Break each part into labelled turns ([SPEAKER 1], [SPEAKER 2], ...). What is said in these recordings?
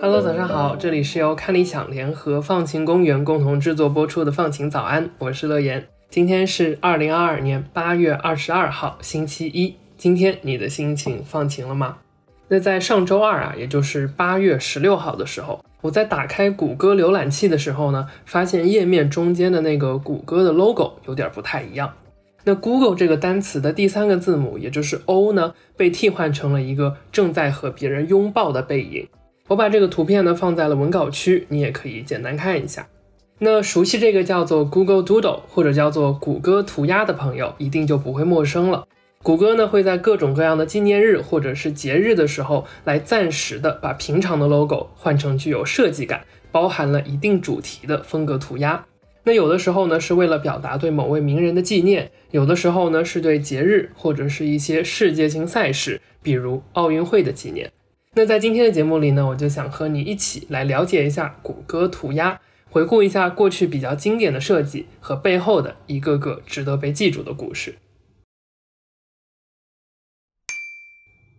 [SPEAKER 1] Hello，早上好，这里是由看理想联合放晴公园共同制作播出的《放晴早安》，我是乐言。今天是二零二二年八月二十二号，星期一。今天你的心情放晴了吗？那在上周二啊，也就是八月十六号的时候，我在打开谷歌浏览器的时候呢，发现页面中间的那个谷歌的 logo 有点不太一样。那 Google 这个单词的第三个字母，也就是 O 呢，被替换成了一个正在和别人拥抱的背影。我把这个图片呢放在了文稿区，你也可以简单看一下。那熟悉这个叫做 Google Doodle 或者叫做谷歌涂鸦的朋友，一定就不会陌生了。谷歌呢会在各种各样的纪念日或者是节日的时候，来暂时的把平常的 logo 换成具有设计感、包含了一定主题的风格涂鸦。那有的时候呢是为了表达对某位名人的纪念，有的时候呢是对节日或者是一些世界性赛事，比如奥运会的纪念。那在今天的节目里呢，我就想和你一起来了解一下谷歌涂鸦，回顾一下过去比较经典的设计和背后的一个个值得被记住的故事。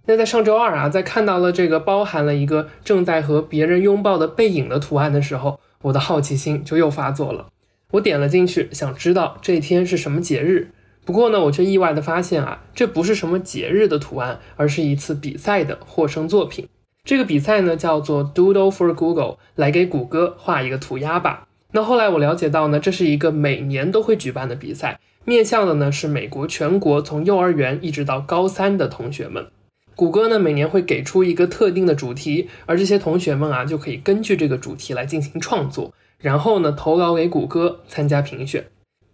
[SPEAKER 1] 那在上周二啊，在看到了这个包含了一个正在和别人拥抱的背影的图案的时候，我的好奇心就又发作了。我点了进去，想知道这天是什么节日。不过呢，我却意外的发现啊，这不是什么节日的图案，而是一次比赛的获胜作品。这个比赛呢，叫做 Doodle for Google，来给谷歌画一个涂鸦吧。那后来我了解到呢，这是一个每年都会举办的比赛，面向的呢是美国全国从幼儿园一直到高三的同学们。谷歌呢每年会给出一个特定的主题，而这些同学们啊就可以根据这个主题来进行创作，然后呢投稿给谷歌参加评选。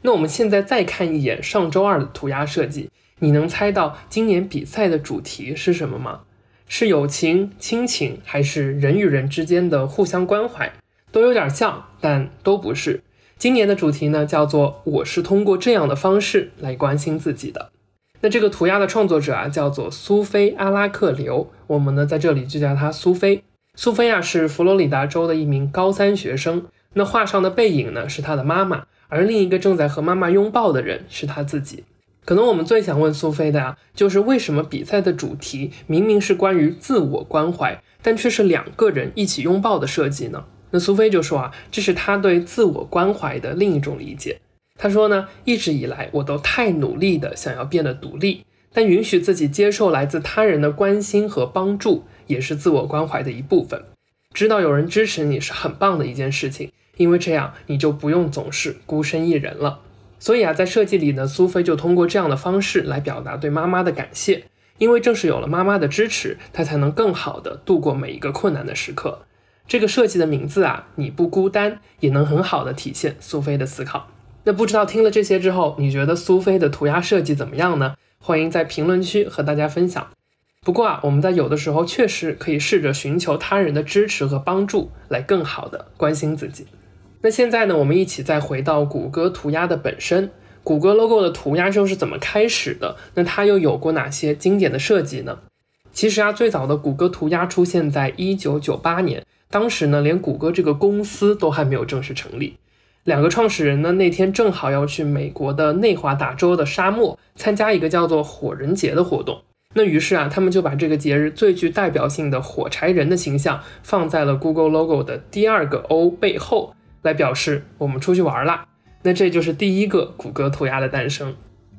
[SPEAKER 1] 那我们现在再看一眼上周二的涂鸦设计，你能猜到今年比赛的主题是什么吗？是友情、亲情，还是人与人之间的互相关怀？都有点像，但都不是。今年的主题呢叫做“我是通过这样的方式来关心自己的”。那这个涂鸦的创作者啊，叫做苏菲阿拉克刘，我们呢在这里就叫她苏菲。苏菲啊是佛罗里达州的一名高三学生。那画上的背影呢是她的妈妈，而另一个正在和妈妈拥抱的人是她自己。可能我们最想问苏菲的啊，就是为什么比赛的主题明明是关于自我关怀，但却是两个人一起拥抱的设计呢？那苏菲就说啊，这是她对自我关怀的另一种理解。他说呢，一直以来我都太努力的想要变得独立，但允许自己接受来自他人的关心和帮助，也是自我关怀的一部分。知道有人支持你是很棒的一件事情，因为这样你就不用总是孤身一人了。所以啊，在设计里呢，苏菲就通过这样的方式来表达对妈妈的感谢，因为正是有了妈妈的支持，她才能更好的度过每一个困难的时刻。这个设计的名字啊，你不孤单，也能很好的体现苏菲的思考。那不知道听了这些之后，你觉得苏菲的涂鸦设计怎么样呢？欢迎在评论区和大家分享。不过啊，我们在有的时候确实可以试着寻求他人的支持和帮助，来更好的关心自己。那现在呢，我们一起再回到谷歌涂鸦的本身，谷歌 logo 的涂鸦又是怎么开始的？那它又有过哪些经典的设计呢？其实啊，最早的谷歌涂鸦出现在一九九八年，当时呢，连谷歌这个公司都还没有正式成立。两个创始人呢，那天正好要去美国的内华达州的沙漠参加一个叫做火人节的活动。那于是啊，他们就把这个节日最具代表性的火柴人的形象放在了 Google logo 的第二个 O 背后，来表示我们出去玩啦。那这就是第一个谷歌涂鸦的诞生。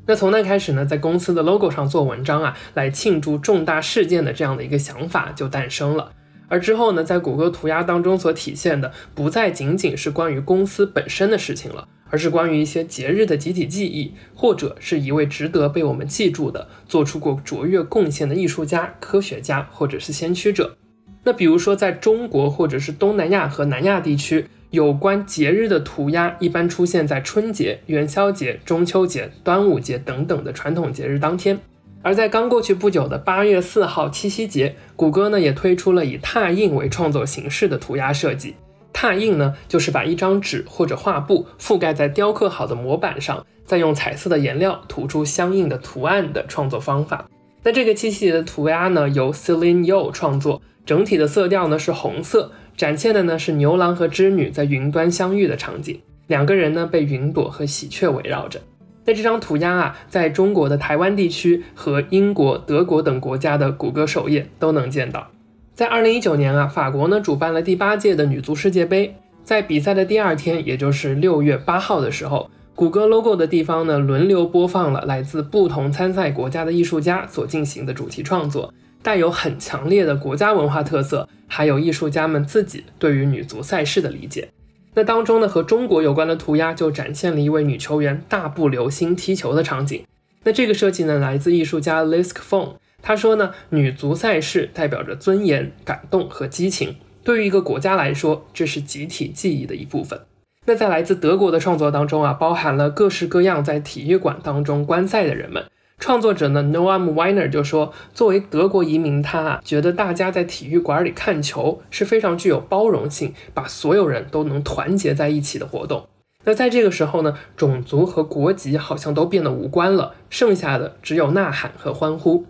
[SPEAKER 1] 那从那开始呢，在公司的 logo 上做文章啊，来庆祝重大事件的这样的一个想法就诞生了。而之后呢，在谷歌涂鸦当中所体现的，不再仅仅是关于公司本身的事情了，而是关于一些节日的集体记忆，或者是一位值得被我们记住的、做出过卓越贡献的艺术家、科学家，或者是先驱者。那比如说，在中国或者是东南亚和南亚地区，有关节日的涂鸦一般出现在春节、元宵节、中秋节、端午节等等的传统节日当天。而在刚过去不久的八月四号七夕节，谷歌呢也推出了以拓印为创作形式的涂鸦设计。拓印呢就是把一张纸或者画布覆盖在雕刻好的模板上，再用彩色的颜料涂出相应的图案的创作方法。那这个七夕节的涂鸦呢由 Celine Yo 创作，整体的色调呢是红色，展现的呢是牛郎和织女在云端相遇的场景，两个人呢被云朵和喜鹊围绕着。那这张涂鸦啊，在中国的台湾地区和英国、德国等国家的谷歌首页都能见到。在二零一九年啊，法国呢主办了第八届的女足世界杯，在比赛的第二天，也就是六月八号的时候，谷歌 logo 的地方呢轮流播放了来自不同参赛国家的艺术家所进行的主题创作，带有很强烈的国家文化特色，还有艺术家们自己对于女足赛事的理解。那当中呢，和中国有关的涂鸦就展现了一位女球员大步流星踢球的场景。那这个设计呢，来自艺术家 Lisk Fong。他说呢，女足赛事代表着尊严、感动和激情。对于一个国家来说，这是集体记忆的一部分。那在来自德国的创作当中啊，包含了各式各样在体育馆当中观赛的人们。创作者呢，Noam Weiner 就说，作为德国移民，他啊觉得大家在体育馆里看球是非常具有包容性，把所有人都能团结在一起的活动。那在这个时候呢，种族和国籍好像都变得无关了，剩下的只有呐喊和欢呼。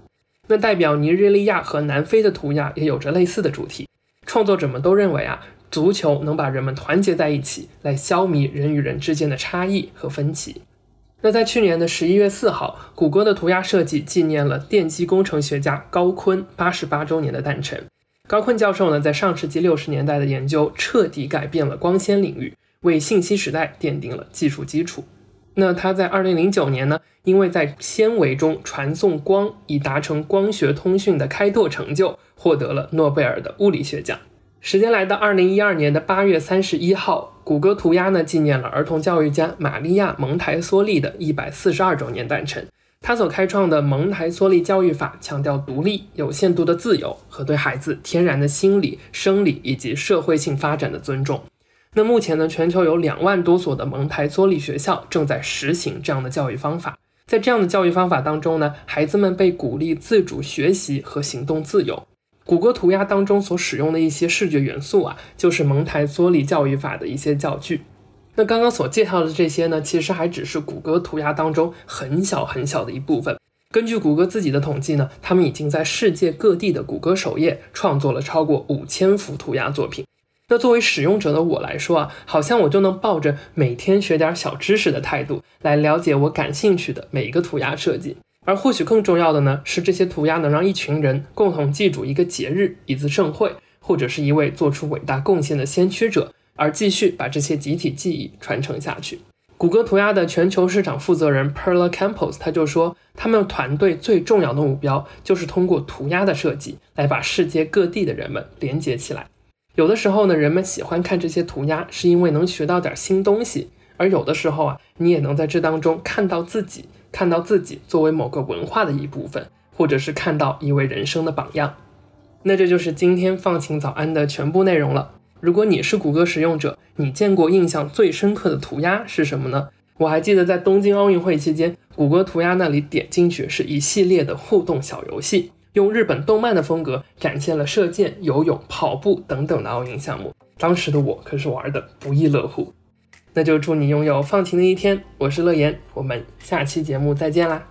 [SPEAKER 1] 那代表尼日利亚和南非的涂鸦也有着类似的主题。创作者们都认为啊，足球能把人们团结在一起，来消弭人与人之间的差异和分歧。那在去年的十一月四号，谷歌的涂鸦设计纪念了电机工程学家高锟八十八周年的诞辰。高锟教授呢，在上世纪六十年代的研究彻底改变了光纤领域，为信息时代奠定了技术基础。那他在二零零九年呢，因为在纤维中传送光以达成光学通讯的开拓成就，获得了诺贝尔的物理学奖。时间来到二零一二年的八月三十一号，谷歌涂鸦呢纪念了儿童教育家玛利亚蒙台梭利的一百四十二周年诞辰。他所开创的蒙台梭利教育法强调独立、有限度的自由和对孩子天然的心理、生理以及社会性发展的尊重。那目前呢，全球有两万多所的蒙台梭利学校正在实行这样的教育方法。在这样的教育方法当中呢，孩子们被鼓励自主学习和行动自由。谷歌涂鸦当中所使用的一些视觉元素啊，就是蒙台梭利教育法的一些教具。那刚刚所介绍的这些呢，其实还只是谷歌涂鸦当中很小很小的一部分。根据谷歌自己的统计呢，他们已经在世界各地的谷歌首页创作了超过五千幅涂鸦作品。那作为使用者的我来说啊，好像我就能抱着每天学点小知识的态度来了解我感兴趣的每一个涂鸦设计。而或许更重要的呢，是这些涂鸦能让一群人共同记住一个节日、一次盛会，或者是一位做出伟大贡献的先驱者，而继续把这些集体记忆传承下去。谷歌涂鸦的全球市场负责人 Perla Campos 他就说，他们团队最重要的目标就是通过涂鸦的设计来把世界各地的人们连接起来。有的时候呢，人们喜欢看这些涂鸦，是因为能学到点新东西；而有的时候啊，你也能在这当中看到自己。看到自己作为某个文化的一部分，或者是看到一位人生的榜样，那这就是今天放晴早安的全部内容了。如果你是谷歌使用者，你见过印象最深刻的涂鸦是什么呢？我还记得在东京奥运会期间，谷歌涂鸦那里点进去是一系列的互动小游戏，用日本动漫的风格展现了射箭、游泳、跑步等等的奥运项目。当时的我可是玩的不亦乐乎。那就祝你拥有放晴的一天。我是乐言，我们下期节目再见啦。